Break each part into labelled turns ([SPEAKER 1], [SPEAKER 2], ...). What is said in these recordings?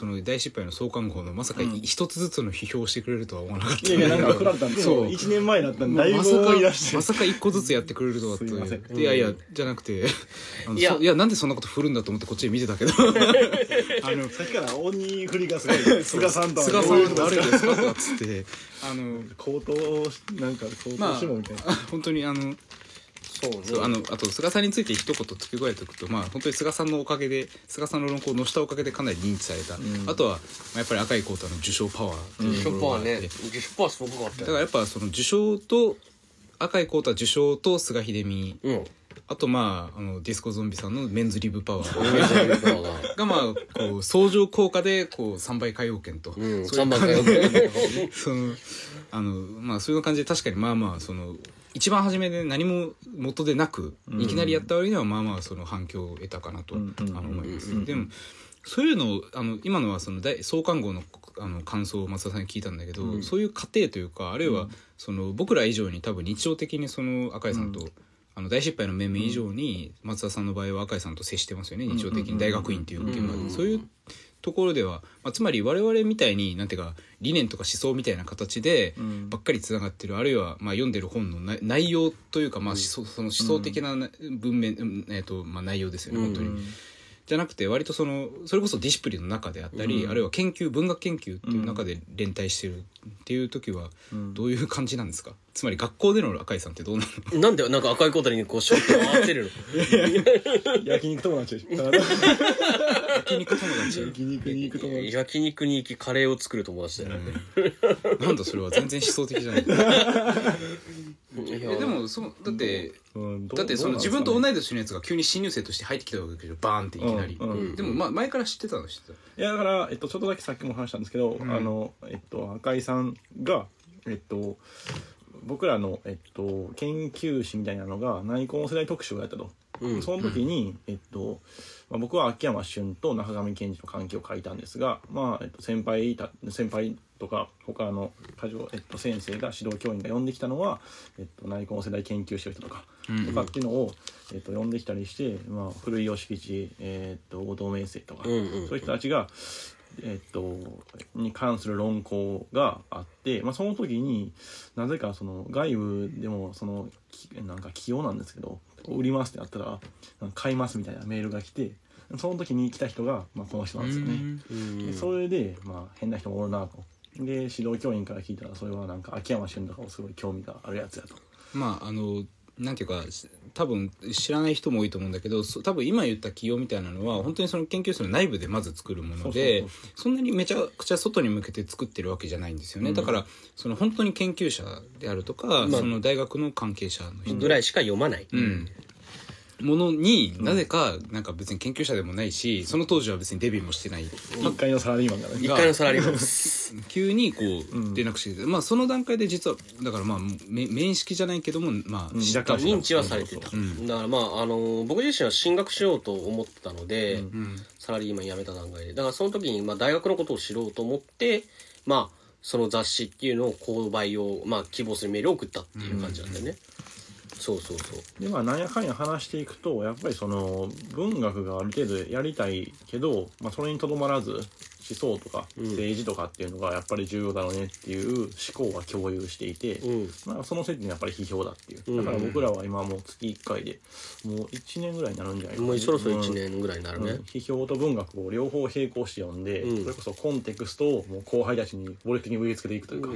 [SPEAKER 1] その大失敗の創刊号のまさか一つずつの批評をしてくれるとは思わなかった。
[SPEAKER 2] いやいやなんか振られたんで
[SPEAKER 1] そう。
[SPEAKER 2] 1年前だったんでだいぶ
[SPEAKER 1] まさか
[SPEAKER 2] 思い出して。
[SPEAKER 1] まさか一個ずつやってくれるとはと
[SPEAKER 2] すいません
[SPEAKER 1] いやいやじゃなくてあの
[SPEAKER 3] いや。
[SPEAKER 1] そいやなんでそんなこと振るんだと思ってこっちで見てたけど。あの
[SPEAKER 2] さっきから鬼振りがすごい。菅さんとは
[SPEAKER 1] 菅さ
[SPEAKER 2] ん
[SPEAKER 1] 誰ですか？っつって。あの
[SPEAKER 2] 口頭なんか口
[SPEAKER 1] まあ
[SPEAKER 2] 頭しもみたいな、
[SPEAKER 1] 本当にあの
[SPEAKER 3] そうね。
[SPEAKER 1] そうあのあと菅さんについて一言付け加えておくとまあ本当に菅さんのおかげで菅さんの論考を載せたおかげでかなり認知された、あとは、まあ、やっぱり赤いコートの受賞パワーっていう
[SPEAKER 3] 10%
[SPEAKER 1] ところがあって、
[SPEAKER 3] はね。10%はすごかったよ
[SPEAKER 1] だからやっぱその受賞と赤いコートは受賞と菅秀美。
[SPEAKER 3] うん。
[SPEAKER 1] あとまああのディスコゾンビさんのメンズリブパワー。
[SPEAKER 3] が
[SPEAKER 1] がまあこう相乗効果でこう3倍海洋圏と、
[SPEAKER 3] うん
[SPEAKER 1] そういう
[SPEAKER 3] 3番かよ
[SPEAKER 1] そのあのまあそういう感じ で確かにまあまあその一番初めで何も元でなく、いきなりやった割にはまあまあその反響を得たかなと、
[SPEAKER 2] うんうん
[SPEAKER 1] あの思います、
[SPEAKER 2] うん
[SPEAKER 1] でもそういうのをあの今のはその大創刊号のあの感想を松田さんに聞いたんだけど、そういう過程というかあるいはその僕ら以上に多分日常的にその赤井さんと、あの大失敗の面々以上に松田さんの場合は赤井さんと接してますよね日常的に大学院っていう現場で、そういうところでは、まあ、つまり我々みたいになんていうか理念とか思想みたいな形でばっかりつながってるあるいはまあ読んでる本のな内容というかまあ思想その思想的なな文面、うんえーとまあ、内容ですよね本当に。じゃなくて割とそのそれこそディシプリンの中であったり、あるいは研究文学研究っていう中で連帯してるっていう時はどういう感じなんですか、つまり学校での赤井さんってどうなの？
[SPEAKER 3] なんでなんか赤いコートにこうショットを合わせるの？
[SPEAKER 2] 焼肉友達。でしょ
[SPEAKER 1] 焼肉友達。
[SPEAKER 2] 焼肉に行く友達。
[SPEAKER 3] 焼肉に行きカレーを作る友達だよね、
[SPEAKER 1] なんだそれは全然思想的じゃない。
[SPEAKER 3] いや
[SPEAKER 1] えでもそうだって
[SPEAKER 2] うんどう
[SPEAKER 1] だってその自分と同い年のやつが急に新入生として入ってきたわけでしょバーンっていきなり、
[SPEAKER 2] うんうん。
[SPEAKER 1] でもまあ前から知ってたの知ってた。
[SPEAKER 2] いやだから、えっと、ちょっとだけさっきも話したんですけど、
[SPEAKER 1] ん。
[SPEAKER 2] あの、えっと、赤井さんが、えっと、僕らの、えっと、研究室みたいなのが内向世代特集をやったと。
[SPEAKER 3] うん。
[SPEAKER 2] その時に、えっと、まあ、僕は秋山俊と中上健二の関係を書いたんですが、まあ、えっと、先輩た、先輩とか、他のえっと、先生が指導教員が呼んできたのは、えっと、内向世代研究してる人とか、とかっていうのを、えっと、呼んできたりして、まあ、古井義吉、えっと、後藤明生とか、
[SPEAKER 3] うんうん。
[SPEAKER 2] そういう人たちが、えっと、に関する論考があって、まあ、その時になぜかその外部でもそのきなんか起用なんですけど売りますってなったら買いますみたいなメールが来てその時に来た人が、まあ、この人なんですよね。それで、まあ、変な人もおるなと。で指導教員から聞いたらそれはなんか秋山俊とかもすごい興味があるやつやと。
[SPEAKER 1] まああのなんていうか多分知らない人も多いと思うんだけどそ多分今言った企業みたいなのは本当にその研究室の内部でまず作るもので
[SPEAKER 2] そ
[SPEAKER 1] んなにめちゃくちゃ外に向けて作ってるわけじゃないんですよね、だからその本当に研究者であるとか、
[SPEAKER 3] まあ
[SPEAKER 1] その大学の関係者の人。
[SPEAKER 3] ぐらいしか読まない、
[SPEAKER 1] うん、ものになぜかなんか別に研究者でもないしその当時は別にデビューもしてない。
[SPEAKER 2] 一回のサラリーマンがね。
[SPEAKER 3] 一回のサラリーマンです。
[SPEAKER 1] 急にこう連絡してきて、まあその段階で実はだからまあめ面識じゃないけどもまあ知った
[SPEAKER 3] 認知はされてた、だからまああの僕自身は進学しようと思ってたので、サラリーマン辞めた段階で。だからその時にまあ大学のことを知ろうと思ってまあその雑誌っていうのを購買を、まあ、希望するメールを送ったっていう感じなんだよね、そうそうそう。
[SPEAKER 2] でまあなんやかんや話していくとやっぱりその文学がある程度やりたいけど、まあ、それにとどまらず想とか政治とかっていうのがやっぱり重要だろうねっていう思考は共有していて、
[SPEAKER 3] うん。
[SPEAKER 2] まあ、その説にやっぱり批評だっていう。
[SPEAKER 3] うん。
[SPEAKER 2] だから僕らは今もう月1回でもう1年ぐらいになるんじゃないかな
[SPEAKER 3] もうそろそろ1
[SPEAKER 2] うん
[SPEAKER 3] 年ぐらいになるね、
[SPEAKER 2] うん。批評と文学を両方並行して読んで、
[SPEAKER 3] うん。
[SPEAKER 2] それこそコンテクストをもう後輩たちに暴力的に植え付けていくというか、
[SPEAKER 3] うん。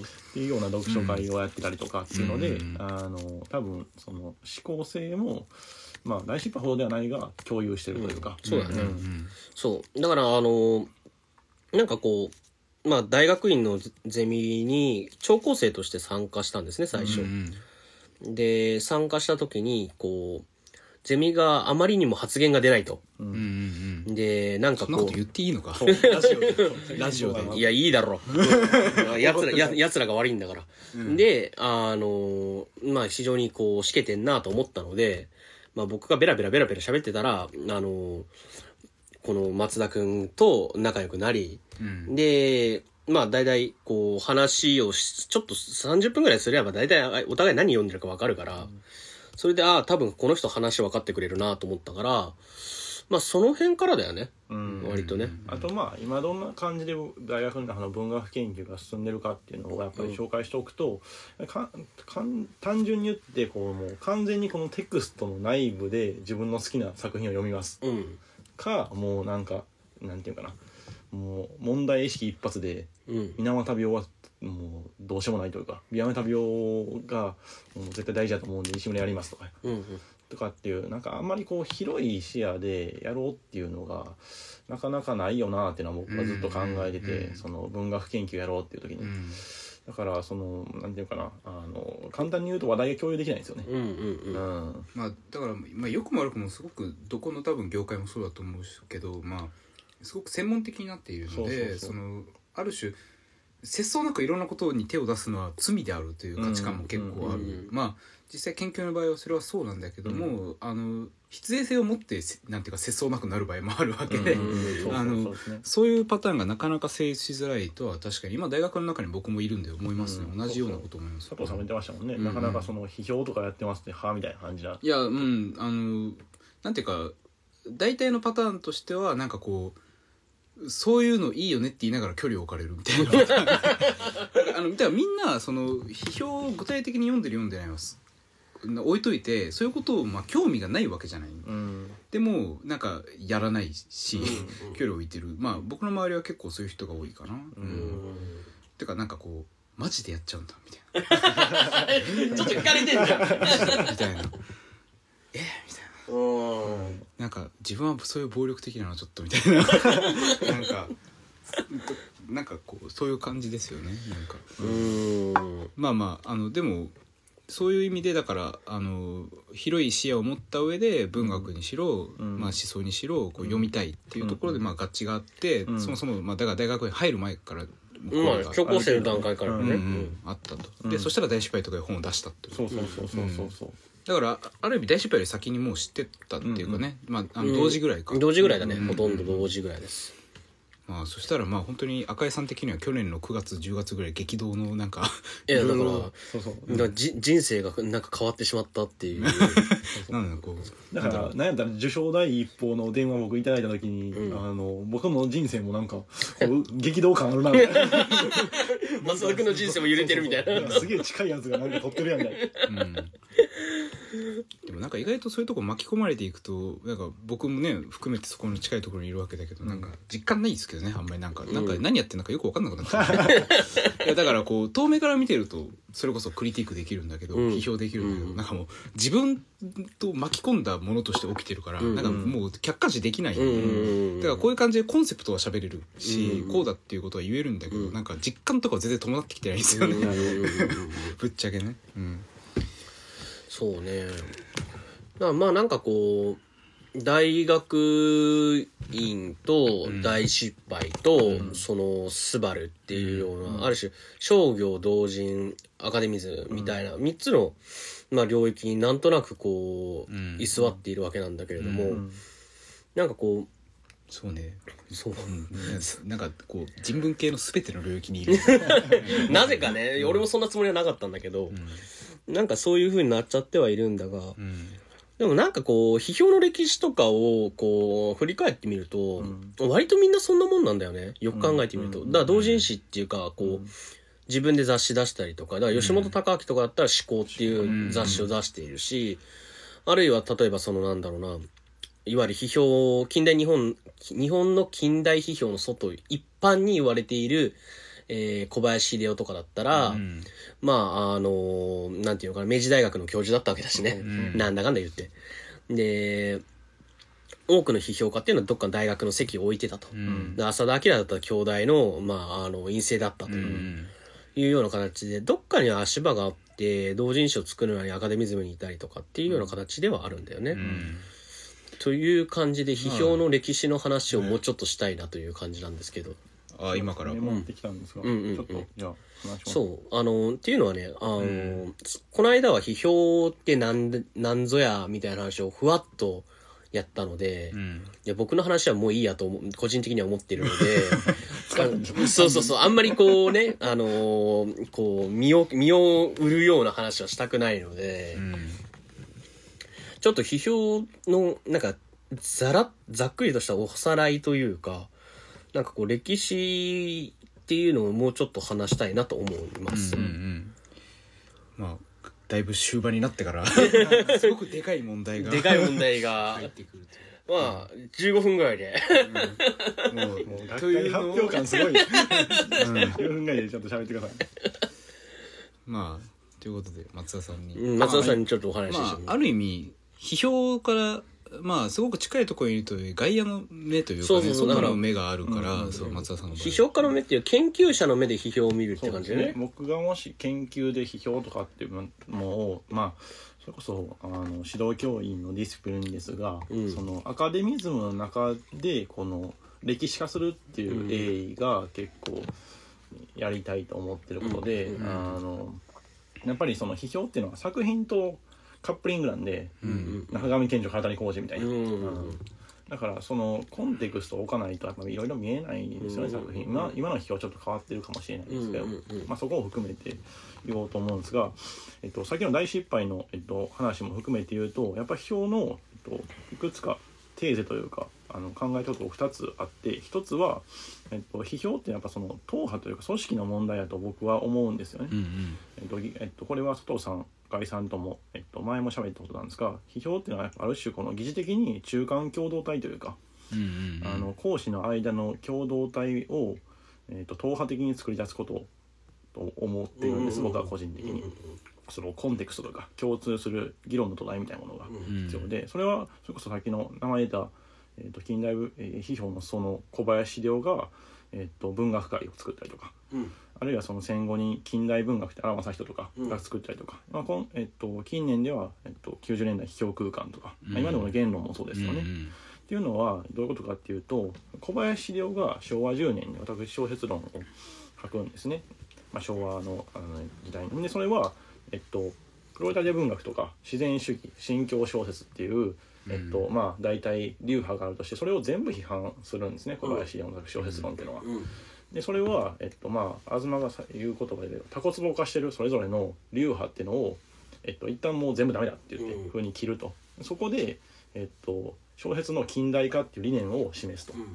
[SPEAKER 2] っていうような読書会をやってたりとかっていうので、
[SPEAKER 1] うん。
[SPEAKER 2] あの多分その思考性もまあ大失敗ほどではないが共有してるというか、
[SPEAKER 3] そうだね。
[SPEAKER 2] ん。
[SPEAKER 3] そう。だからあのなんかこうまあ大学院のゼミに聴講生として参加したんですね最初、
[SPEAKER 1] うん
[SPEAKER 3] で参加した時にこうゼミがあまりにも発言が出ないと。
[SPEAKER 1] うんうんうん。
[SPEAKER 3] でなんかこ
[SPEAKER 1] そんなこと言っていいのか。
[SPEAKER 2] ラジオで。
[SPEAKER 1] ラジオで。
[SPEAKER 3] う いやいいだろ。やつらややつらが悪いんだから、であのまあ非常にこうしけてんなと思ったので、まあ、僕がベラベラベラベラ喋ってたらあのこの松田君と仲良くなり、
[SPEAKER 1] うん。
[SPEAKER 3] で、まあ大体こう話をし、ちょっと30分ぐらいすれば大体あお互い何読んでるかわかるから、それで、ああ、多分この人話分かってくれるなと思ったから、まあその辺からだよね。
[SPEAKER 2] うん。
[SPEAKER 3] 割とね。
[SPEAKER 2] あとまあ今どんな感じで大学の中の文学研究が進んでるかっていうのをやっぱり紹介しておくと、かかん単純に言ってこうもう完全にこのテクストの内部で自分の好きな作品を読みます。
[SPEAKER 3] うん
[SPEAKER 2] かもうなんかなんていうかな。もう問題意識一発で
[SPEAKER 3] うん。
[SPEAKER 2] 水俣病はもうどうしようもないというか水俣病がもう絶対大事だと思うんで石村やりますとか
[SPEAKER 3] うんうん。
[SPEAKER 2] とかっていうなんかあんまりこう広い視野でやろうっていうのがなかなかないよなっていうのは僕はずっと考えてて、
[SPEAKER 1] うん。
[SPEAKER 2] その文学研究やろうっていう時に、
[SPEAKER 1] うん
[SPEAKER 2] だからそのなんていうかなあの簡単に言うと話題が共有できないんですよね。
[SPEAKER 3] うんうん
[SPEAKER 2] う
[SPEAKER 3] うん。
[SPEAKER 2] ん
[SPEAKER 1] まあだから、まあ、良くも悪くもすごくどこの多分業界もそうだと思うけどまあすごく専門的になっているので
[SPEAKER 2] そうそうそう。
[SPEAKER 1] そのある種節操なくいろんなことに手を出すのは罪であるという価値観も結構ある、
[SPEAKER 3] うんうん。
[SPEAKER 1] まあ実際研究の場合はそれはそうなんだけども、あの必然性を持ってせなんていうか節操なくなる場合もあるわけ。で、
[SPEAKER 2] うんうんそう
[SPEAKER 1] いうパターンがなかなか成立しづらいとは確かに今大学の中に僕もいるんで思いますね、
[SPEAKER 2] うん
[SPEAKER 1] 同じようなこと思います。
[SPEAKER 2] 佐藤さんも言ってましたもんね、
[SPEAKER 1] うん。
[SPEAKER 2] なかなかその批評とかやってますってはみたいな感じな。い
[SPEAKER 1] やうんあのなんていうか大体のパターンとしてはなんかこうそういうのいいよねって言いながら距離を置かれるみたいなあのみんなその批評を具体的に読んでる読んでないはす置いといてそういうことをまあ興味がないわけじゃない
[SPEAKER 2] うん。
[SPEAKER 1] でもなんかやらないし、
[SPEAKER 3] うん
[SPEAKER 1] 距離を置いてる。まあ僕の周りは結構そういう人が多いかな、うん。
[SPEAKER 3] うん。
[SPEAKER 1] てかなんかこうマジでやっちゃうんだみたいな。
[SPEAKER 3] ちょっと引かれてんじゃん。
[SPEAKER 1] みたいな。え？みたいな。
[SPEAKER 3] うん。
[SPEAKER 1] なんか自分はそういう暴力的なのはちょっとみたいな。なんかなんかこうそういう感じですよねなんか。
[SPEAKER 3] うん。
[SPEAKER 1] まあまああのでもそういう意味でだからあの広い視野を持った上で文学にしろ、
[SPEAKER 2] うん。
[SPEAKER 1] まあ、思想にしろこう読みたいっていうところで、
[SPEAKER 2] うん。
[SPEAKER 1] まあ、合致があって、
[SPEAKER 2] うん。
[SPEAKER 1] そもそも、まあ、だから大学に入る前から
[SPEAKER 3] まあ高校生の段階から
[SPEAKER 1] うん
[SPEAKER 3] ね
[SPEAKER 1] うんあったと、
[SPEAKER 2] うん。
[SPEAKER 1] でそしたら大失敗とかいう本を出したっていう。
[SPEAKER 2] そうそうそうそうそう。
[SPEAKER 1] だからあある意味大失敗より先にもう知ってたっていうかね、まあ、あの
[SPEAKER 3] うん
[SPEAKER 1] 同時ぐらいか、
[SPEAKER 3] 同時ぐらいだね。
[SPEAKER 1] うん。
[SPEAKER 3] ほとんど同時ぐらいです
[SPEAKER 1] まあ、そしたらまあ本当に赤井さん的には去年の9月10月ぐらい激動のなんか
[SPEAKER 3] いやだから
[SPEAKER 2] そうそう。
[SPEAKER 3] だからじ人生がなんか変わってしまったっていう。
[SPEAKER 1] なんだこう。
[SPEAKER 2] だからなんやったら受賞第一報の電話僕いただいた時に、
[SPEAKER 3] うん。
[SPEAKER 2] あの僕の人生もなんか こう激動感あるな。
[SPEAKER 3] 松田君の人生も揺れてるみたいな。
[SPEAKER 2] すげえ近いやつがなんか撮ってるやんみたいな。
[SPEAKER 1] うん でもなんか意外とそういうとこ巻き込まれていくとなんか僕もね含めてそこに近いところにいるわけだけど、なんか実感ないですけどねあんまりなんか、なんか何やってんのかよく分かんなくなっちゃういやだからこう遠目から見てるとそれこそクリティックできるんだけど、
[SPEAKER 3] うん。
[SPEAKER 1] 批評できるんだけど、
[SPEAKER 3] うん。
[SPEAKER 1] なんかもう自分と巻き込んだものとして起きてるから、
[SPEAKER 3] うん。
[SPEAKER 1] なんかもう客観視できない、
[SPEAKER 3] うんうんうん
[SPEAKER 1] だからこういう感じでコンセプトは喋れるし、
[SPEAKER 3] うん
[SPEAKER 1] こうだっていうことは言えるんだけど、
[SPEAKER 3] うん。
[SPEAKER 1] なんか実感とかは全然伴ってきてないんですよね、
[SPEAKER 3] うんうんうんうん。
[SPEAKER 1] ぶっちゃけね、うん、
[SPEAKER 3] そうね。だからまあなんかこう大学院と大失敗と、そのスバルっていうような、ある種商業同人アカデミズみたいな3つの、まあ、領域になんとなくこう、
[SPEAKER 1] うん。
[SPEAKER 3] 居座っているわけなんだけれども、
[SPEAKER 1] うん。
[SPEAKER 3] なんかこ
[SPEAKER 1] そうね。
[SPEAKER 3] うそう。
[SPEAKER 1] うん。なんかこう人文系の全ての領域にいる、
[SPEAKER 3] なぜかね、俺もそんなつもりはなかったんだけど、なんかそういう風になっちゃってはいるんだが、
[SPEAKER 1] うん。
[SPEAKER 3] でもなんかこう、批評の歴史とかをこう、振り返ってみると、割とみんなそんなもんなんだよね。よく考えてみると。
[SPEAKER 2] うん。
[SPEAKER 3] だから同人誌っていうか、こう、自分で雑誌出したりとか、だから吉本隆明とかだったら思考っていう雑誌を出しているし、あるいは例えばそのなんだろうな、いわゆる批評、近代日本、日本の近代批評の外、一般に言われている、えー小林秀夫とかだったら、
[SPEAKER 1] うん
[SPEAKER 3] まあ、あのなんていうのかな、明治大学の教授だったわけだしね。
[SPEAKER 1] ん
[SPEAKER 3] なんだかんだ言って。で、多くの批評家っていうのはどっかの大学の席を置いてたと。
[SPEAKER 1] うん
[SPEAKER 3] で浅田明だったら京大の、まあ、あの、院生だったと
[SPEAKER 1] う
[SPEAKER 3] いう,、
[SPEAKER 1] ん
[SPEAKER 3] いうような形で、どっかには足場があって、同人誌を作るのにアカデミズムにいたりとかっていうような形ではあるんだよね。
[SPEAKER 1] うん
[SPEAKER 3] という感じで、批評の歴史の話をもうちょっとしたいなという感じなんですけど。
[SPEAKER 1] あ今から。
[SPEAKER 2] メモってきたんですが、
[SPEAKER 3] うん。うんうん。
[SPEAKER 2] ちょっとじゃあ話します。
[SPEAKER 3] そう。あの、っていうのはね、あの、
[SPEAKER 1] ん。
[SPEAKER 3] この間は批評ってなんで、なんぞや、みたいな話をふわっとやったので、い
[SPEAKER 1] うん。
[SPEAKER 3] や僕の話はもういいやと思う、個人的には思ってるので、あそうそうそう、あんまりこうね、あのーこう、身を、身を売るような話はしたくないので、
[SPEAKER 1] うん。
[SPEAKER 3] ちょっと批評の、なんか、ざらざっくりとしたおさらいというかなんかこう歴史っていうのをもうちょっと話したいなと思います、
[SPEAKER 1] うんうんまあだいぶ終盤になってから。すごくでかい問題が
[SPEAKER 3] でかい問題が。
[SPEAKER 1] 入ってくる
[SPEAKER 3] まあ15分ぐらいで。
[SPEAKER 1] というもう
[SPEAKER 2] もう学
[SPEAKER 1] という
[SPEAKER 2] 会発表感すごい。10分ぐらいでちょっと喋ってください。
[SPEAKER 1] まあということで松田さんに、
[SPEAKER 3] うん松田さんにちょっとお話しし
[SPEAKER 1] まあ、ある意味批評からまあすごく近いところにいるという外野の目というか
[SPEAKER 3] そう
[SPEAKER 1] ね
[SPEAKER 3] そうそう。だから
[SPEAKER 1] 外の目があるから、
[SPEAKER 2] うん。
[SPEAKER 1] そう松田さんの
[SPEAKER 3] 批評家の目っていう研究者の目で批評を見るって感じでね。
[SPEAKER 2] 僕がもし研究で批評とかっていうのをまあそれこそあの指導教員のディスプリンですが、
[SPEAKER 3] うん。
[SPEAKER 2] そのアカデミズムの中でこの歴史化するっていう鋭意が結構やりたいと思ってることで、
[SPEAKER 3] うん。
[SPEAKER 2] あのやっぱりその批評っていうのは作品とカップリングなんで、
[SPEAKER 1] うん。
[SPEAKER 2] 中上健二体に工事みたいな、
[SPEAKER 3] うん。
[SPEAKER 2] うんだからそのコンテクストを置かないといろいろ見えないですよね、
[SPEAKER 3] うん。
[SPEAKER 2] 作品。今今の批評はちょっと変わってるかもしれないですけど、まあ、そこを含めて言おうと思うんですが、えっと、先の大失敗の、えっと、話も含めて言うとやっぱ批評の、えっと、いくつかテーゼというかあの考え方が2つあって1つは、えっと、批評ってやっぱその党派というか組織の問題だと僕は思うんですよね。
[SPEAKER 1] うんうん。
[SPEAKER 2] えっとぎえっと、これは佐藤さん外さんとも、えっと、前も喋ったことなんですが批評っていうのはやっぱある種この疑似的に中間共同体というか、
[SPEAKER 1] うんうんうん。
[SPEAKER 2] あの講師の間の共同体を、えっと、党派的に作り出すことと思っているんです、僕は個人的に。そのコンテクストとか共通する議論の土台みたいなものが
[SPEAKER 1] うん
[SPEAKER 2] 必要で、それはそれこそさっきの名前出た、えー、と近代部、えー批評のその小林亮が、えー、と文学会を作ったりとか
[SPEAKER 3] うん
[SPEAKER 2] あるいはその戦後に近代文学って荒正人とか
[SPEAKER 3] うん。
[SPEAKER 2] が作ったりとか、まあこんえっと、近年では、えっと、90年代批評空間とか、まあ
[SPEAKER 1] うん
[SPEAKER 2] 今でも言論もそうですよね。
[SPEAKER 1] うんうん
[SPEAKER 2] っていうのはどういうことかっていうと小林亮が昭和10年に私小説論を書くんですね、まあ、昭和のあの時代に。でそれは、えっと、プロレタリア文学とか自然主義新教小説っていう、えっとまあ、大体流派があるとしてそれを全部批判するんですね小林亮の小説論っていうのは。
[SPEAKER 3] うん
[SPEAKER 2] でそれは、えっとまあ、東がさ言う言葉でタコツボ化してるそれぞれの流派っていうのを、えっと、一旦もう全部ダメだって言って、
[SPEAKER 3] うん。
[SPEAKER 2] ふうに切ると。そこで、えっと、小説の近代化っていう理念を示すと。
[SPEAKER 3] うんうん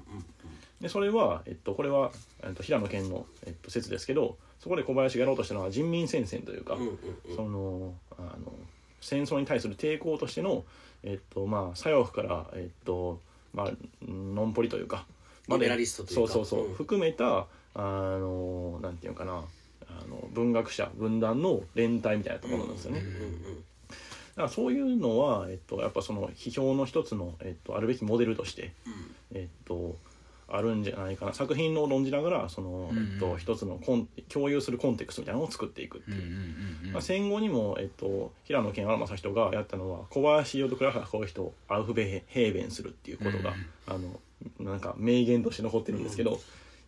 [SPEAKER 2] でそれは、えっと、これは、えっと、平野健の、えっと、説ですけどそこで小林がやろうとしたのは人民戦線というか、
[SPEAKER 3] うんうんうん。
[SPEAKER 2] そのあの戦争に対する抵抗としての、えっとまあ、左翼から、えっとまあ、ノンポリというか
[SPEAKER 3] リベラリストというか。
[SPEAKER 2] そうそうそう、
[SPEAKER 3] うん。
[SPEAKER 2] 含めたあのなんていうのかな。あの文学者分断の連帯みたいなところなんですよね。
[SPEAKER 3] うんうん
[SPEAKER 2] だからそういうのは、えっと、やっぱその批評の一つの、えっと、あるべきモデルとして、えっと、あるんじゃないかな。作品を論じながらその、
[SPEAKER 1] うん
[SPEAKER 2] えっと、一つのコン共有するコンテクストみたいなのを作っていくっていう。
[SPEAKER 1] うんうんうんうん。
[SPEAKER 2] まあ、戦後にも、えっと、平野健荒正人がやったのは小林洋と倉原こういう人をアウフベヘーベンするっていうことが、あのなんか名言として残ってるんですけど、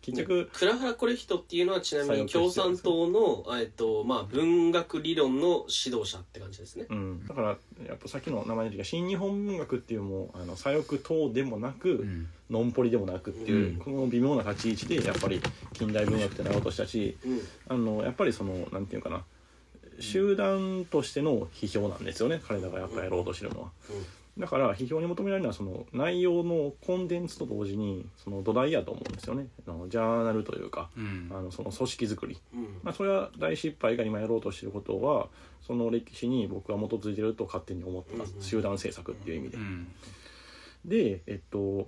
[SPEAKER 2] 結局、
[SPEAKER 3] 倉原コレヒトっていうのはちなみに共産党の、えっとまあ、文学理論の指導者って感じですね。
[SPEAKER 2] うん、だからやっぱさっきの名前の時は新日本文学っていうもうあの左翼党でもなく、
[SPEAKER 1] ん。
[SPEAKER 2] ノンポリでもなくっていう、
[SPEAKER 1] うん。
[SPEAKER 2] この微妙な立ち位置でやっぱり近代文学ってなろうとしたし
[SPEAKER 3] うん。
[SPEAKER 2] あのやっぱりそのなんていうかな集団としての批評なんですよね。彼らがやっぱやろうとしてるのは。だから批評に求められるのはその内容のコンテンツと同時にその土台やと思うんですよね。あのジャーナルというか、
[SPEAKER 1] うん。
[SPEAKER 2] あのその組織作り、
[SPEAKER 3] うん。
[SPEAKER 2] まあ、それは大失敗が今やろうとしていることはその歴史に僕は基づいてると勝手に思ってます、
[SPEAKER 3] うん
[SPEAKER 2] 集団政策っていう意味で。
[SPEAKER 1] うん。
[SPEAKER 2] でえっと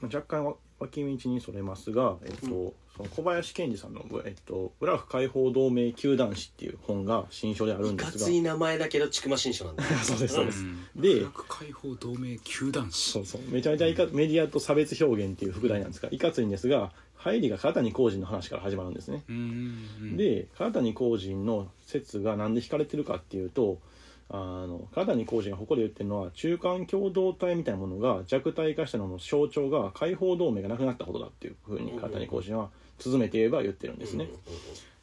[SPEAKER 2] まあ若干わ脇道にそれますが、えっとその小林健二さんの「えっと、ブラフ解放同盟球団史」っていう本が新書であるん
[SPEAKER 3] いか
[SPEAKER 2] ですが。
[SPEAKER 3] つい名前だけど千曲新書なんだ。
[SPEAKER 2] そうですそうです、
[SPEAKER 1] うん。
[SPEAKER 2] で
[SPEAKER 1] 解放同盟球団史
[SPEAKER 2] そうそう。めちゃめちゃいかメディアと差別表現っていう副題なんですがいかついんですが入りが片谷浩人の話から始まるんですね。
[SPEAKER 1] うん
[SPEAKER 2] で片谷浩人の説が何で引かれてるかっていうとあの片谷浩人がここで言ってるのは中間共同体みたいなものが弱体化したのの象徴が解放同盟がなくなったことだっていうふうに片谷浩人は綴めて言えば言ってるんですね。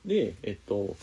[SPEAKER 2] でえっと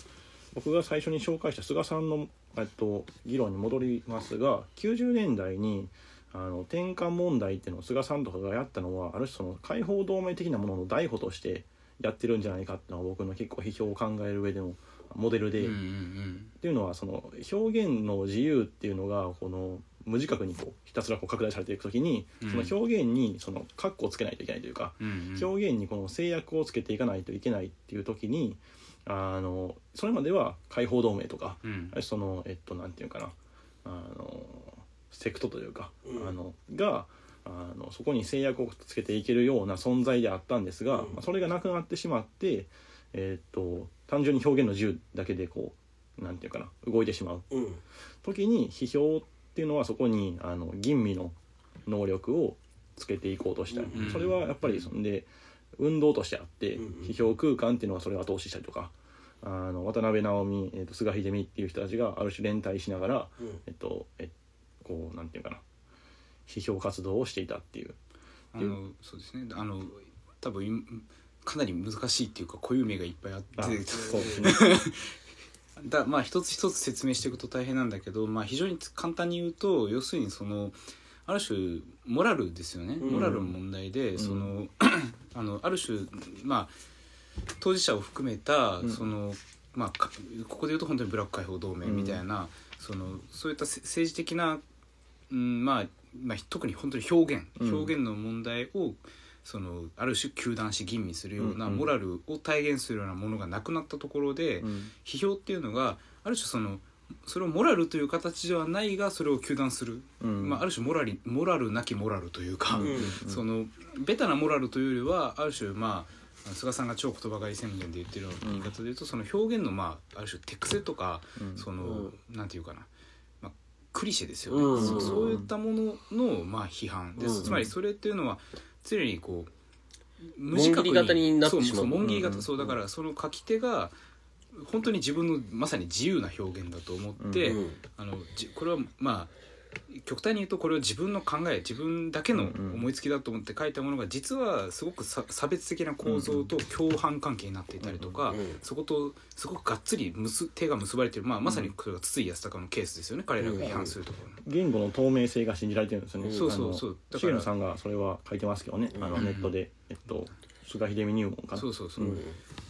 [SPEAKER 2] 僕が最初に紹介した菅さんの、えっと、議論に戻りますが90年代にあの転換問題っていうのを菅さんとかがやったのはある種その解放同盟的なものの代表としてやってるんじゃないかっていうのが僕の結構批評を考える上でのモデルで、
[SPEAKER 1] うんう
[SPEAKER 2] っ
[SPEAKER 1] ん。
[SPEAKER 2] ていうのはその表現の自由っていうのがこの無自覚にこうひたすらこう拡大されていくときに、
[SPEAKER 1] うん。
[SPEAKER 2] その表現にその括弧をつけないといけないというか、
[SPEAKER 1] うんうん。
[SPEAKER 2] 表現にこの制約をつけていかないといけないっていう時にあのそれまでは解放同盟とか、
[SPEAKER 1] うん。
[SPEAKER 2] そのえっとなんていうかなあのセクトというか、
[SPEAKER 3] うん。
[SPEAKER 2] あのがあのそこに制約をつけていけるような存在であったんですが、それがなくなってしまって、えっと単純に表現の自由だけでこうなんていうかな動いてしまう。
[SPEAKER 3] うん。
[SPEAKER 2] 時に批評っていうのはそこにあの吟味の能力をつけていこうとしたい、
[SPEAKER 3] うん。
[SPEAKER 2] それはやっぱりそんで運動としてあって、
[SPEAKER 3] うん。
[SPEAKER 2] 批評空間っていうのはそれを後押ししたりとかあの渡辺直美、えー、と菅秀美っていう人たちがある種連帯しながら、
[SPEAKER 3] うん。
[SPEAKER 2] えっとえこうなんていうかな批評活動をしていたっていう。
[SPEAKER 1] あのそうですね。あの多分いかなり難しいっていうか固有名がいっぱいあって。
[SPEAKER 2] あそうですね。
[SPEAKER 1] だまあ一つ一つ説明していくと大変なんだけど、まあ、非常に簡単に言うと要するにそのある種モラルですよね、
[SPEAKER 3] うん。
[SPEAKER 1] モラルの問題で、
[SPEAKER 2] ん。
[SPEAKER 1] その あのある種まあ当事者を含めた、
[SPEAKER 2] うん。
[SPEAKER 1] そのまあかここで言うと本当にブラック解放同盟みたいな、そのそういったせ政治的な、うんまあまあ、特に本当に表現、
[SPEAKER 2] うん。
[SPEAKER 1] 表現の問題をそのある種糾弾し吟味するような
[SPEAKER 2] うんうん。
[SPEAKER 1] モラルを体現するようなものがなくなったところで、
[SPEAKER 2] うん。
[SPEAKER 1] 批評っていうのがある種そのそれをモラルという形ではないがそれを糾弾する、
[SPEAKER 2] うん。
[SPEAKER 1] まあ、ある種モラリモラルなきモラルというか、
[SPEAKER 3] うん
[SPEAKER 1] そのベタなモラルというよりはある種まあ菅さんが超言葉狩り宣言で言ってるような言い方で言うとその表現のまあある種手癖とか、
[SPEAKER 2] うん。
[SPEAKER 1] その、
[SPEAKER 3] う
[SPEAKER 1] なんていうかな、まあ、クリシェですよね、
[SPEAKER 3] うん。
[SPEAKER 1] そそういったもののまあ批判です、
[SPEAKER 3] うん。
[SPEAKER 1] つまりそれっていうのは常にこう無
[SPEAKER 3] 紋切り型になってしまう。
[SPEAKER 1] そうそう紋切り型、
[SPEAKER 2] う。んうん
[SPEAKER 1] そうだからその書き手が本当に自分のまさに自由な表現だと思って、
[SPEAKER 3] うん。
[SPEAKER 1] あのじこれはまあ極端に言うとこれを自分の考え自分だけの思いつきだと思って書いたものが実はすごくさ差別的な構造と共犯関係になっていたりとか、そことすごくがっつり結手が結ばれてる、まあ、まさにこれが筒井康隆のケースですよね彼らが批判するところの。
[SPEAKER 2] 言語の透明性が信じられてるんですよね。
[SPEAKER 3] うん
[SPEAKER 1] そうそうそうだから
[SPEAKER 2] さんがそれは書いてますけどね。あの
[SPEAKER 3] うん
[SPEAKER 2] ネットでえっと菅秀美入門かな。
[SPEAKER 1] そうそうそう、
[SPEAKER 3] うん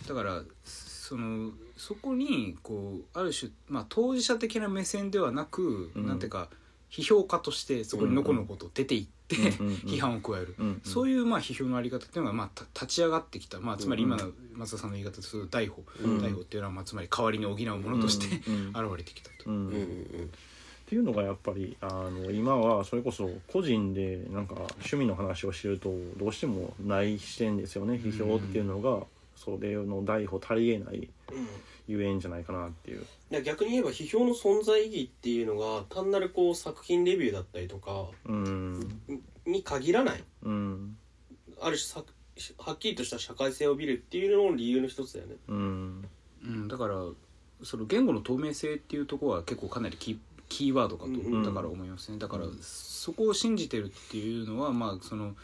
[SPEAKER 1] だからそのそこにこうある種、まあ、当事者的な目線ではなく、
[SPEAKER 2] うん
[SPEAKER 1] なんていうか批評家としてそこにのこのこと出ていって、批判を加える、
[SPEAKER 2] うんうん。
[SPEAKER 1] そういうまあ批評のあり方っていうのがまあた立ち上がってきた、まあ、つまり今の松田さんの言い方ですると大法、
[SPEAKER 3] うん。
[SPEAKER 1] 大法っていうのはまあつまり代わりに補うものとして、現れてきたと。
[SPEAKER 2] っていうのがやっぱりあの今はそれこそ個人でなんか趣味の話をしてるとどうしてもない視点ですよね。批評っていうのがそれの代歩足りえない。
[SPEAKER 3] うん
[SPEAKER 2] ゆえんじゃないかなっていう。
[SPEAKER 3] いや逆に言えば批評の存在意義っていうのが単なるこう作品レビューだったりとか
[SPEAKER 2] うん。
[SPEAKER 3] に限らない。
[SPEAKER 2] うん。
[SPEAKER 3] ある種さはっきりとした社会性を見るっていうのの理由の一つだよね。
[SPEAKER 2] うん。
[SPEAKER 1] うん、だからその言語の透明性っていうところは結構かなりキーキーワードかと、
[SPEAKER 3] うん
[SPEAKER 1] だから思いますね。だからそこを信じてるっていうのはまあその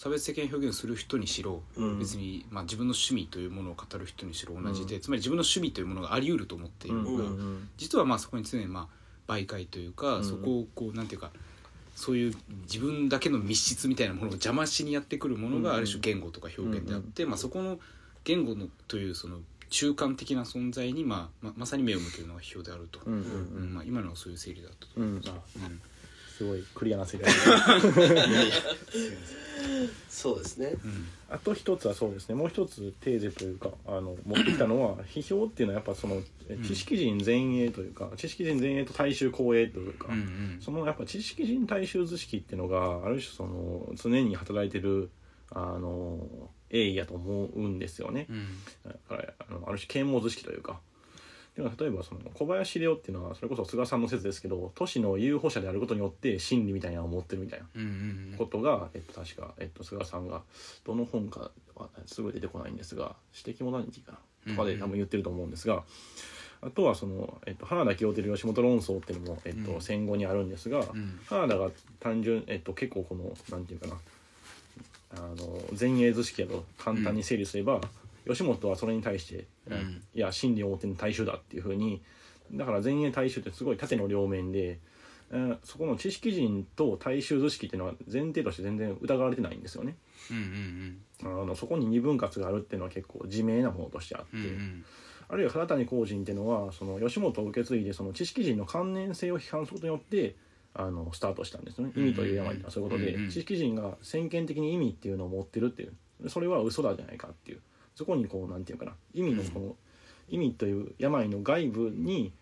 [SPEAKER 1] 差別的な表現をする人にしろ、
[SPEAKER 2] うん。
[SPEAKER 1] 別に、まあ、自分の趣味というものを語る人にしろ同じで、つまり自分の趣味というものがあり得ると思っているのが、
[SPEAKER 2] うん
[SPEAKER 1] 実はまあそこに常にまあ媒介というか、
[SPEAKER 2] うん。
[SPEAKER 1] そこをこうなんていうかそういう自分だけの密室みたいなものを邪魔しにやってくるものがある種言語とか表現であって、まあ、そこの言語のというその中間的な存在に、まあ、ままさに目を向けるのが批評であると、
[SPEAKER 2] うんうん
[SPEAKER 1] うん。まあ、今のはそういう整理だったと。思います。うん
[SPEAKER 2] すごいクリアな世界
[SPEAKER 3] そうですね。
[SPEAKER 2] あと一つはそうですねもう一つテーゼというかあの持ってきたのは批評っていうのはやっぱそのえ知識人前衛というか、知識人前衛と大衆後衛というか、
[SPEAKER 1] うんうん
[SPEAKER 2] そのやっぱ知識人大衆図式っていうのがある種その常に働いてるあの鋭意やと思うんですよね。
[SPEAKER 1] うん
[SPEAKER 2] だからあのある種啓蒙図式というか。でも例えばその小林亮っていうのはそれこそ菅さんの説ですけど都市の有保者であることによって真理みたいなのを持ってるみたいな
[SPEAKER 1] うんうん
[SPEAKER 2] ことが、えっと、確か、えっと、菅さんがどの本かはすぐ出てこないんですが「指摘モダニティ」かなとかで多分言ってると思うんですが、あとはその、えっと、原田清輝吉本論争っていうのも、えっと
[SPEAKER 1] うん。
[SPEAKER 2] 戦後にあるんですが、
[SPEAKER 1] ん。
[SPEAKER 2] 原田が単純、えっと、結構このなんていうかなあの前衛図式やと簡単に整理すれば、吉本はそれに対して、
[SPEAKER 1] うん。
[SPEAKER 2] いや真理を持っての大衆だっていうふうにだから前衛大衆ってすごい縦の両面で、えーそこの知識人と大衆図式っていうのは前提として全然疑われてないんですよね。
[SPEAKER 1] うんうん
[SPEAKER 2] あのそこに二分割があるっていうのは結構自明なものとしてあって、
[SPEAKER 1] うんうん。
[SPEAKER 2] あるいは原谷公人っていうのはその吉本を受け継いでその知識人の関連性を批判することによってあのスタートしたんですね。意味という病ってそういうことで、
[SPEAKER 1] うんうん。
[SPEAKER 2] 知識人が先見的に意味っていうのを持ってるっていう。それは嘘だじゃないかっていうそこにこうなんていうかな意味のこの、意味という病の外部に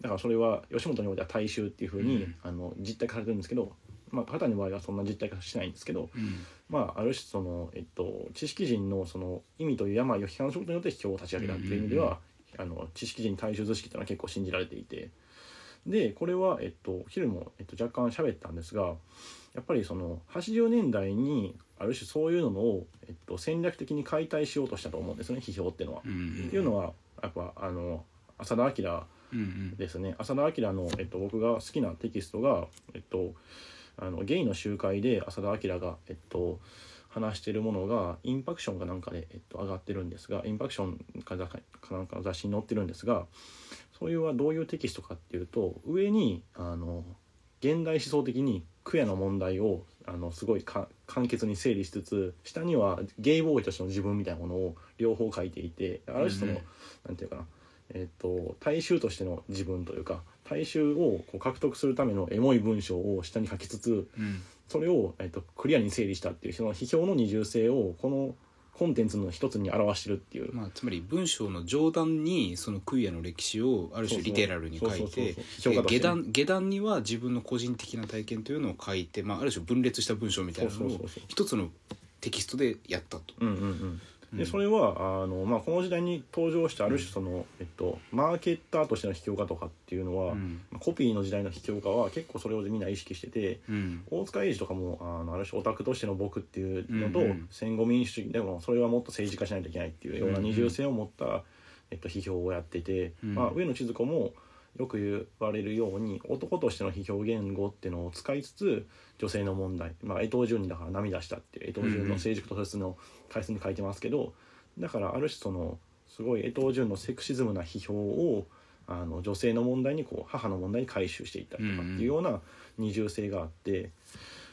[SPEAKER 2] だからそれは吉本においては大衆っていうふうに、
[SPEAKER 1] うん。
[SPEAKER 2] あの実体化されてるんですけど、まあ、片の場合はそんな実体化しないんですけど、
[SPEAKER 1] うん。
[SPEAKER 2] まあ、ある種その、えっと、知識人のその意味という病を批判することによって批評を立ち上げたっていう意味では、あの知識人大衆図式っていうのは結構信じられていて。でこれは、えっと、昼も、えっと、若干喋ったんですがやっぱりその80年代にある種そういうのを、えっと、戦略的に解体しようとしたと思うんですね批評っていうのは。
[SPEAKER 1] うん。
[SPEAKER 2] っていうのはやっぱあの浅田明
[SPEAKER 1] うんうん。
[SPEAKER 2] ですね。浅田明の、えっと、僕が好きなテキストが、えっと、あのゲイの集会で浅田明が、えっと、話してるものがインパクションかなんかで、えっと、上がってるんですがインパクションかかなんかの雑誌に載ってるんですがそういうはどういうテキストかっていうと上にあの現代思想的にクエアの問題をあのすごいか簡潔に整理しつつ下にはゲイボーイとしての自分みたいなものを両方書いていてある種その、
[SPEAKER 1] うんうん。
[SPEAKER 2] なんていうかなえっと大衆としての自分というか大衆をこう獲得するためのエモい文章を下に書きつつ
[SPEAKER 1] うん。
[SPEAKER 2] それを、えっと、クリアに整理したっていうその批評の二重性をこのコンテンツの一つに表してるっていう。
[SPEAKER 1] まあ、つまり文章の上段にそのクイアの歴史をある種リテラルに書いて下段下段には自分の個人的な体験というのを書いて、まあ、ある種分裂した文章みたいなのを一つのテキストでやったと。
[SPEAKER 2] うんうんうんでそれはあの、まあ、この時代に登場したある種その、えっと、マーケッターとしての批評家とかっていうのは、
[SPEAKER 1] うん。
[SPEAKER 2] まあコピーの時代の批評家は結構それをみんな意識してて、
[SPEAKER 1] うん。
[SPEAKER 2] 大塚英治とかもあのある種オタクとしての僕っていうのと、
[SPEAKER 1] うんうん。
[SPEAKER 2] 戦後民主主義でもそれはもっと政治化しないといけないっていうような
[SPEAKER 1] うんうん。
[SPEAKER 2] 二重性を持った、えっと、批評をやってて、
[SPEAKER 1] うん。
[SPEAKER 2] まあ、上野千鶴子もよく言われるように男としての批評言語っていうのを使いつつ女性の問題、まあ、江藤淳にだから涙したって江藤淳の政治家と説の解説に書いてますけどだからある種そのすごい江藤淳のセクシズムな批評をあの女性の問題にこう母の問題に回収していったりとかっていうような二重性があって、